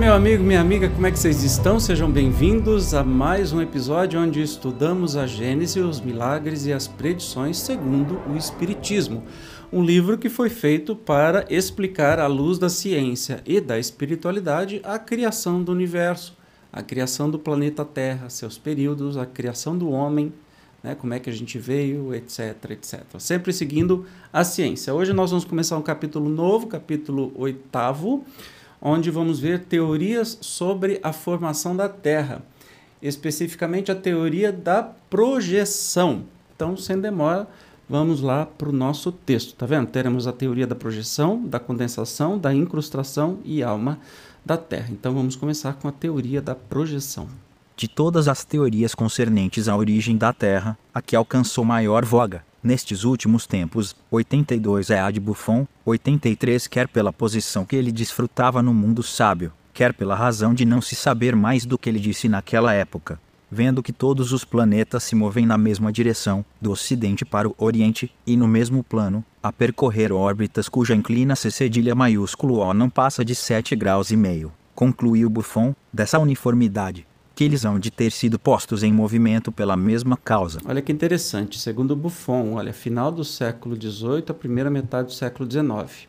Meu amigo, minha amiga, como é que vocês estão? Sejam bem-vindos a mais um episódio onde estudamos a Gênese, os milagres e as predições segundo o Espiritismo. Um livro que foi feito para explicar, à luz da ciência e da espiritualidade, a criação do universo, a criação do planeta Terra, seus períodos, a criação do homem, né, como é que a gente veio, etc, etc. Sempre seguindo a ciência. Hoje nós vamos começar um capítulo novo, capítulo oitavo onde vamos ver teorias sobre a formação da Terra, especificamente a teoria da projeção. Então, sem demora, vamos lá para o nosso texto. Tá vendo? Teremos a teoria da projeção, da condensação, da incrustação e alma da Terra. Então, vamos começar com a teoria da projeção. De todas as teorias concernentes à origem da Terra, a que alcançou maior voga, Nestes últimos tempos, 82 é a de Buffon, 83 quer pela posição que ele desfrutava no mundo sábio, quer pela razão de não se saber mais do que ele disse naquela época, vendo que todos os planetas se movem na mesma direção, do ocidente para o oriente, e no mesmo plano, a percorrer órbitas cuja inclinação cedilha maiúsculo O não passa de 7 graus e meio. Concluiu Buffon, dessa uniformidade, que eles hão de ter sido postos em movimento pela mesma causa. Olha que interessante, segundo Buffon, olha, final do século XVIII, a primeira metade do século XIX.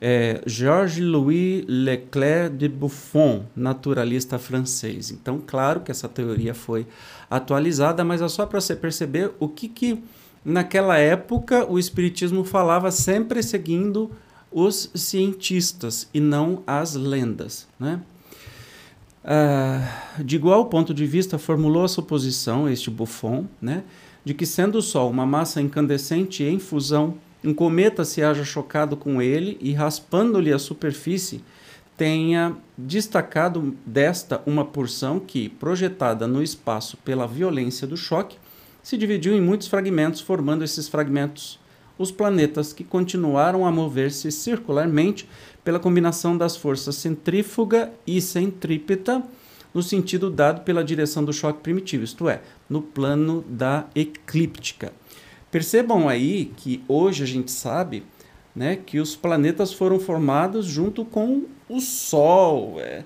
É, Georges-Louis Leclerc de Buffon, naturalista francês. Então, claro que essa teoria foi atualizada, mas é só para você perceber o que, que naquela época o Espiritismo falava sempre seguindo os cientistas e não as lendas. Né? Uh, de igual ponto de vista, formulou a suposição, este Buffon, né, de que sendo o Sol uma massa incandescente em fusão, um cometa se haja chocado com ele e raspando-lhe a superfície, tenha destacado desta uma porção que, projetada no espaço pela violência do choque, se dividiu em muitos fragmentos, formando esses fragmentos os planetas que continuaram a mover-se circularmente pela combinação das forças centrífuga e centrípeta no sentido dado pela direção do choque primitivo, isto é, no plano da eclíptica. Percebam aí que hoje a gente sabe né, que os planetas foram formados junto com o Sol, é,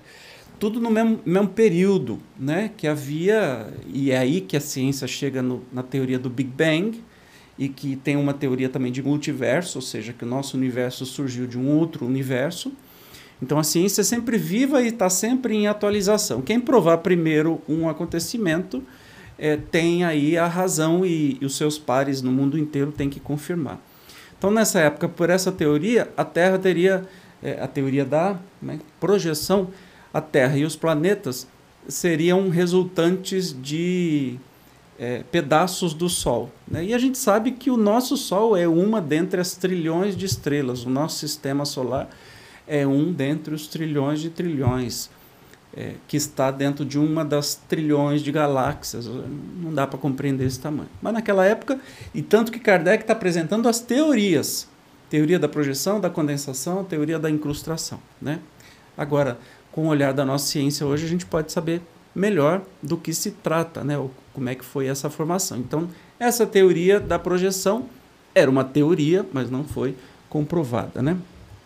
tudo no mesmo, mesmo, período, né, que havia, e é aí que a ciência chega no, na teoria do Big Bang, e que tem uma teoria também de multiverso, ou seja, que o nosso universo surgiu de um outro universo. Então a ciência é sempre viva e está sempre em atualização. Quem provar primeiro um acontecimento é, tem aí a razão e, e os seus pares no mundo inteiro têm que confirmar. Então nessa época, por essa teoria, a Terra teria é, a teoria da né, projeção, a Terra e os planetas seriam resultantes de é, pedaços do Sol. Né? E a gente sabe que o nosso Sol é uma dentre as trilhões de estrelas. O nosso sistema solar é um dentre os trilhões de trilhões, é, que está dentro de uma das trilhões de galáxias. Não dá para compreender esse tamanho. Mas naquela época, e tanto que Kardec está apresentando as teorias: teoria da projeção, da condensação, teoria da incrustação. Né? Agora, com o olhar da nossa ciência hoje, a gente pode saber melhor do que se trata, né? como é que foi essa formação. Então, essa teoria da projeção era uma teoria, mas não foi comprovada, né?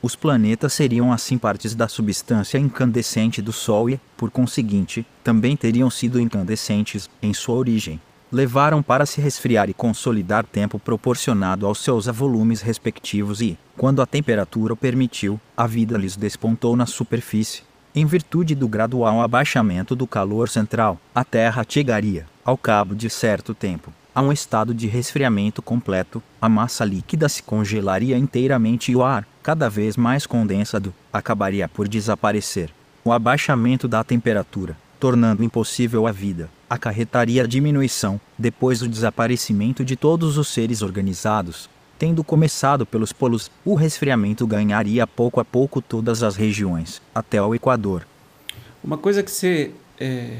Os planetas seriam assim partes da substância incandescente do Sol e, por conseguinte, também teriam sido incandescentes em sua origem. Levaram para se resfriar e consolidar tempo proporcionado aos seus volumes respectivos e, quando a temperatura o permitiu, a vida lhes despontou na superfície, em virtude do gradual abaixamento do calor central, a Terra chegaria, ao cabo de certo tempo, a um estado de resfriamento completo, a massa líquida se congelaria inteiramente e o ar, cada vez mais condensado, acabaria por desaparecer. O abaixamento da temperatura, tornando impossível a vida, acarretaria a diminuição, depois do desaparecimento de todos os seres organizados. Tendo começado pelos polos, o resfriamento ganharia pouco a pouco todas as regiões, até o Equador. Uma coisa que você é,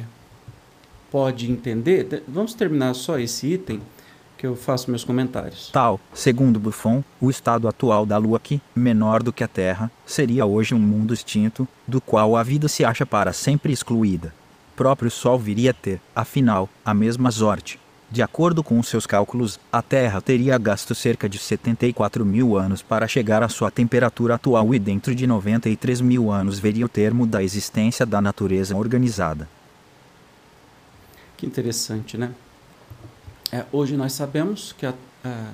pode entender, vamos terminar só esse item, que eu faço meus comentários. Tal, segundo Buffon, o estado atual da Lua, que, menor do que a Terra, seria hoje um mundo extinto, do qual a vida se acha para sempre excluída. O próprio Sol viria a ter, afinal, a mesma sorte. De acordo com seus cálculos, a Terra teria gasto cerca de 74 mil anos para chegar à sua temperatura atual e dentro de 93 mil anos veria o termo da existência da natureza organizada. Que interessante, né? É, hoje nós sabemos que a, a,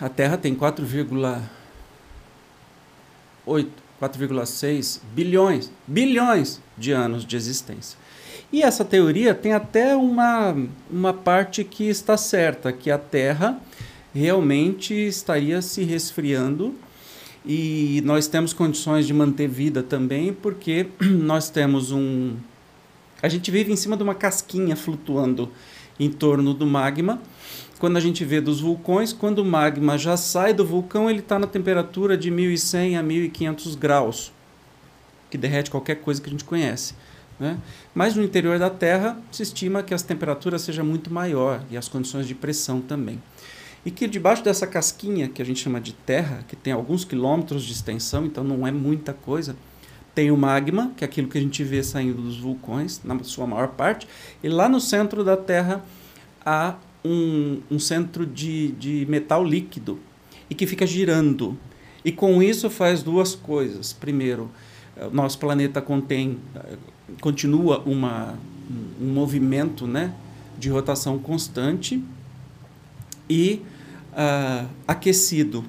a Terra tem 4,8, 4,6 bilhões, bilhões de anos de existência. E essa teoria tem até uma, uma parte que está certa, que a Terra realmente estaria se resfriando e nós temos condições de manter vida também, porque nós temos um. A gente vive em cima de uma casquinha flutuando em torno do magma. Quando a gente vê dos vulcões, quando o magma já sai do vulcão, ele está na temperatura de 1100 a 1500 graus, que derrete qualquer coisa que a gente conhece. Né? Mas no interior da Terra se estima que as temperaturas sejam muito maior e as condições de pressão também. E que debaixo dessa casquinha, que a gente chama de terra, que tem alguns quilômetros de extensão, então não é muita coisa, tem o magma, que é aquilo que a gente vê saindo dos vulcões, na sua maior parte, e lá no centro da Terra há um, um centro de, de metal líquido e que fica girando. E com isso faz duas coisas. Primeiro, nosso planeta contém, continua uma, um movimento né, de rotação constante e uh, aquecido,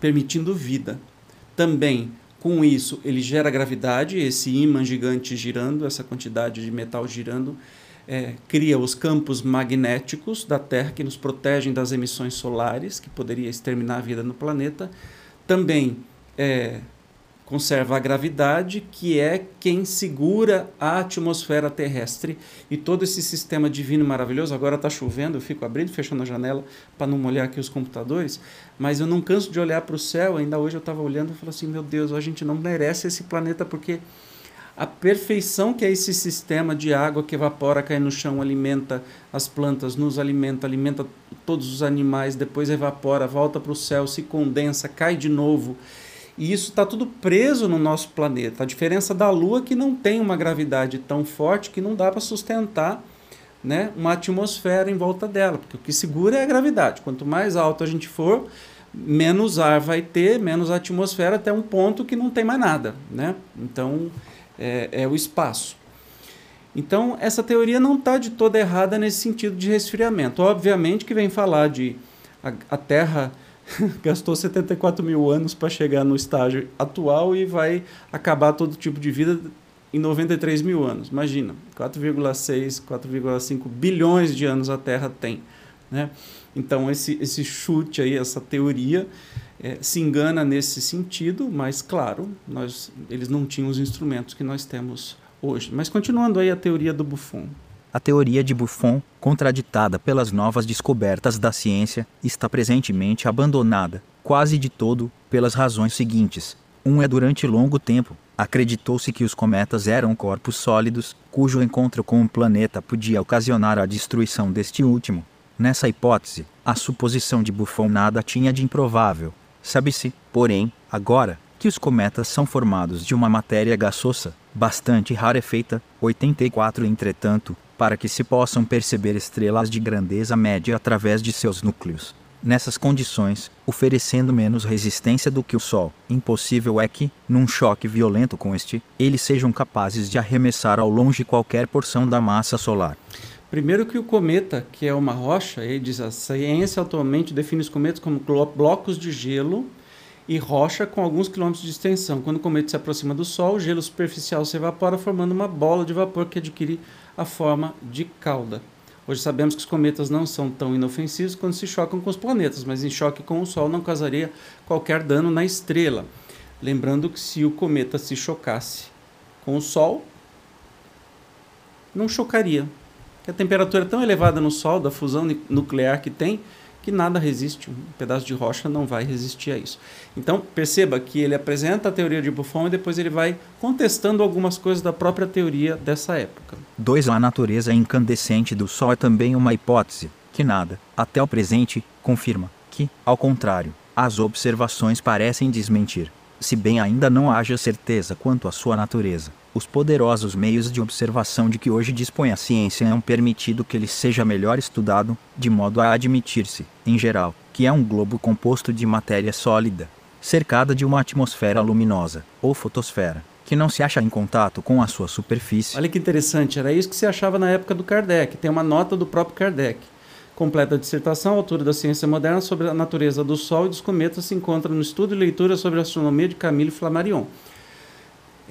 permitindo vida. Também com isso, ele gera gravidade, esse ímã gigante girando, essa quantidade de metal girando, é, cria os campos magnéticos da Terra que nos protegem das emissões solares, que poderia exterminar a vida no planeta. Também é, conserva a gravidade, que é quem segura a atmosfera terrestre e todo esse sistema divino maravilhoso. Agora está chovendo, eu fico abrindo e fechando a janela para não molhar aqui os computadores, mas eu não canso de olhar para o céu. Ainda hoje eu estava olhando e falei assim: meu Deus, a gente não merece esse planeta porque a perfeição que é esse sistema de água que evapora, cai no chão, alimenta as plantas, nos alimenta, alimenta todos os animais, depois evapora, volta para o céu, se condensa, cai de novo e isso está tudo preso no nosso planeta. A diferença da Lua é que não tem uma gravidade tão forte que não dá para sustentar né, uma atmosfera em volta dela, porque o que segura é a gravidade. Quanto mais alto a gente for, menos ar vai ter, menos atmosfera, até um ponto que não tem mais nada. Né? Então, é, é o espaço. Então, essa teoria não está de toda errada nesse sentido de resfriamento. Obviamente que vem falar de a, a Terra gastou 74 mil anos para chegar no estágio atual e vai acabar todo tipo de vida em 93 mil anos. Imagina, 4,6, 4,5 bilhões de anos a Terra tem. Né? Então, esse, esse chute aí, essa teoria, é, se engana nesse sentido, mas, claro, nós, eles não tinham os instrumentos que nós temos hoje. Mas, continuando aí a teoria do Buffon. A teoria de Buffon, contraditada pelas novas descobertas da ciência, está presentemente abandonada, quase de todo, pelas razões seguintes. Um é durante longo tempo, acreditou-se que os cometas eram corpos sólidos, cujo encontro com o planeta podia ocasionar a destruição deste último. Nessa hipótese, a suposição de Buffon nada tinha de improvável. Sabe-se, porém, agora, que os cometas são formados de uma matéria gasosa, bastante rarefeita, 84 entretanto, para que se possam perceber estrelas de grandeza média através de seus núcleos. Nessas condições, oferecendo menos resistência do que o Sol, impossível é que, num choque violento com este, eles sejam capazes de arremessar ao longe qualquer porção da massa solar. Primeiro que o cometa, que é uma rocha, ele diz a ciência atualmente define os cometas como blocos de gelo e rocha com alguns quilômetros de extensão. Quando o cometa se aproxima do Sol, o gelo superficial se evapora, formando uma bola de vapor que adquire a forma de cauda. Hoje sabemos que os cometas não são tão inofensivos quando se chocam com os planetas, mas em choque com o Sol não causaria qualquer dano na estrela. Lembrando que se o cometa se chocasse com o Sol, não chocaria. Porque a temperatura é tão elevada no Sol, da fusão nuclear que tem, que nada resiste, um pedaço de rocha não vai resistir a isso. Então, perceba que ele apresenta a teoria de Buffon e depois ele vai contestando algumas coisas da própria teoria dessa época. 2. A natureza incandescente do Sol é também uma hipótese, que nada, até o presente, confirma que, ao contrário, as observações parecem desmentir, se bem ainda não haja certeza quanto à sua natureza. Os poderosos meios de observação de que hoje dispõe a ciência é um permitido que ele seja melhor estudado, de modo a admitir-se, em geral, que é um globo composto de matéria sólida, cercada de uma atmosfera luminosa, ou fotosfera, que não se acha em contato com a sua superfície. Olha que interessante, era isso que se achava na época do Kardec. Tem uma nota do próprio Kardec. Completa a dissertação, autora da ciência moderna sobre a natureza do Sol e dos cometas se encontra no estudo e leitura sobre a astronomia de Camille Flammarion.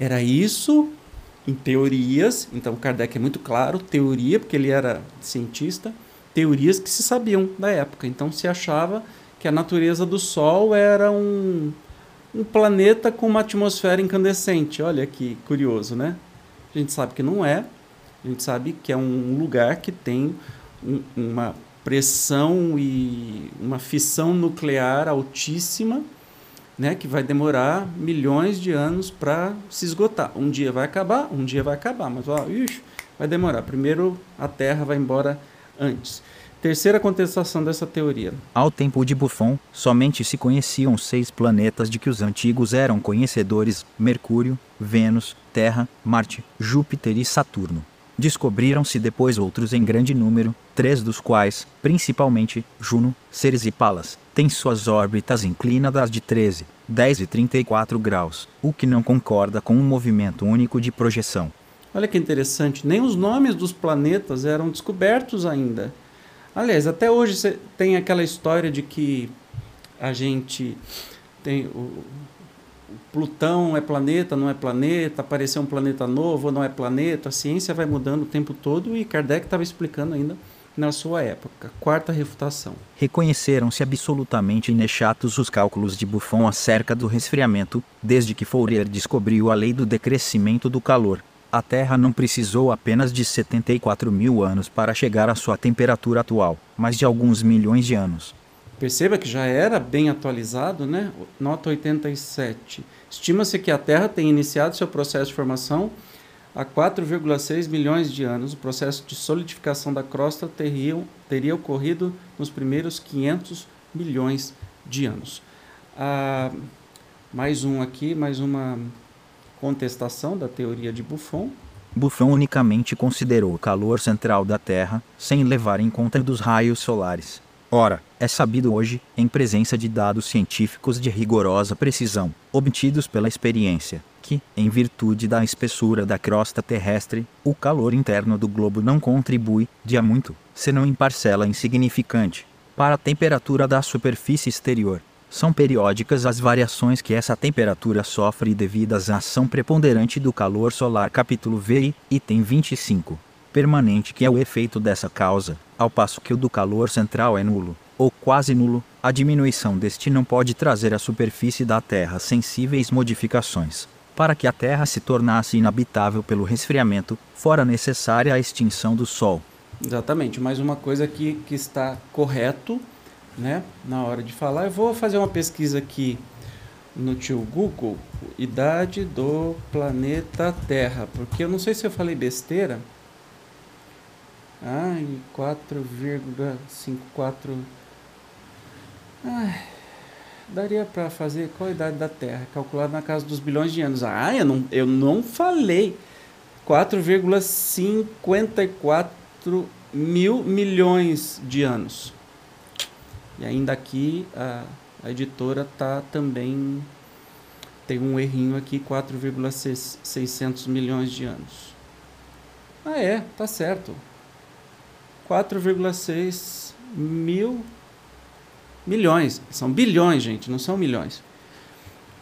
Era isso em teorias, então Kardec é muito claro, teoria, porque ele era cientista, teorias que se sabiam da época. Então se achava que a natureza do Sol era um, um planeta com uma atmosfera incandescente. Olha que curioso, né? A gente sabe que não é, a gente sabe que é um lugar que tem um, uma pressão e uma fissão nuclear altíssima né, que vai demorar milhões de anos para se esgotar. Um dia vai acabar, um dia vai acabar, mas ó, ixi, vai demorar. Primeiro a Terra vai embora antes. Terceira contestação dessa teoria. Ao tempo de Buffon, somente se conheciam seis planetas de que os antigos eram conhecedores: Mercúrio, Vênus, Terra, Marte, Júpiter e Saturno. Descobriram-se depois outros em grande número, três dos quais, principalmente Juno, Ceres e Palas, têm suas órbitas inclinadas de 13, 10 e 34 graus, o que não concorda com um movimento único de projeção. Olha que interessante, nem os nomes dos planetas eram descobertos ainda. Aliás, até hoje tem aquela história de que a gente tem o, Plutão é planeta, não é planeta, apareceu um planeta novo, não é planeta, a ciência vai mudando o tempo todo e Kardec estava explicando ainda na sua época. Quarta refutação. Reconheceram-se absolutamente inexatos os cálculos de Buffon acerca do resfriamento, desde que Fourier descobriu a lei do decrescimento do calor. A Terra não precisou apenas de 74 mil anos para chegar à sua temperatura atual, mas de alguns milhões de anos. Perceba que já era bem atualizado, né? Nota 87. Estima-se que a Terra tenha iniciado seu processo de formação há 4,6 milhões de anos. O processo de solidificação da crosta teria, teria ocorrido nos primeiros 500 milhões de anos. Ah, mais um aqui, mais uma contestação da teoria de Buffon. Buffon unicamente considerou o calor central da Terra, sem levar em conta dos raios solares. Ora, é sabido hoje, em presença de dados científicos de rigorosa precisão, obtidos pela experiência, que, em virtude da espessura da crosta terrestre, o calor interno do globo não contribui, de a muito, senão em parcela insignificante, para a temperatura da superfície exterior. São periódicas as variações que essa temperatura sofre devidas à ação preponderante do calor solar. Capítulo VI, item 25 permanente que é o efeito dessa causa, ao passo que o do calor central é nulo, ou quase nulo, a diminuição deste não pode trazer à superfície da Terra sensíveis modificações. Para que a Terra se tornasse inabitável pelo resfriamento, fora necessária a extinção do Sol. Exatamente, mais uma coisa que, que está correto né, na hora de falar. Eu vou fazer uma pesquisa aqui no tio Google, idade do planeta Terra, porque eu não sei se eu falei besteira, Ai, 4,54. Ai, daria para fazer qual a idade da Terra? Calculado na casa dos bilhões de anos. Ah, eu não, eu não falei. 4,54 mil milhões de anos. E ainda aqui a, a editora tá também tem um errinho aqui, 4,600 milhões de anos. Ah, é, tá certo. 4,6 mil milhões. São bilhões, gente, não são milhões.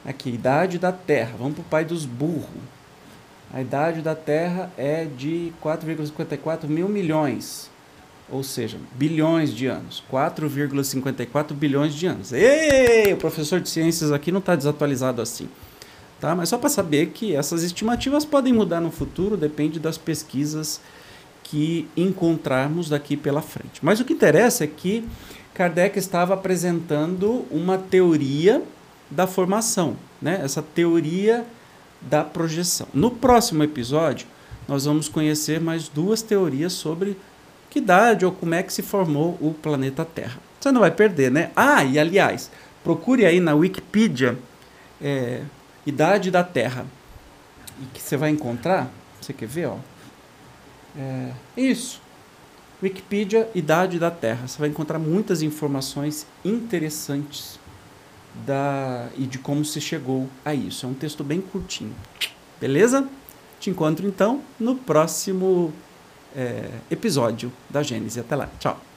Aqui, idade da Terra. Vamos para o pai dos burros. A idade da Terra é de 4,54 mil milhões. ou seja, bilhões de anos, 4,54 bilhões de anos. Ei, o professor de ciências aqui não está desatualizado assim. Tá? Mas só para saber que essas estimativas podem mudar no futuro, depende das pesquisas que encontrarmos daqui pela frente. Mas o que interessa é que Kardec estava apresentando uma teoria da formação, né? essa teoria da projeção. No próximo episódio, nós vamos conhecer mais duas teorias sobre que idade ou como é que se formou o planeta Terra. Você não vai perder, né? Ah, e aliás, procure aí na Wikipedia é, idade da Terra. E que você vai encontrar, você quer ver, ó? É, isso. Wikipedia, idade da Terra. Você vai encontrar muitas informações interessantes da e de como se chegou a isso. É um texto bem curtinho. Beleza? Te encontro então no próximo é, episódio da Gênesis. Até lá. Tchau.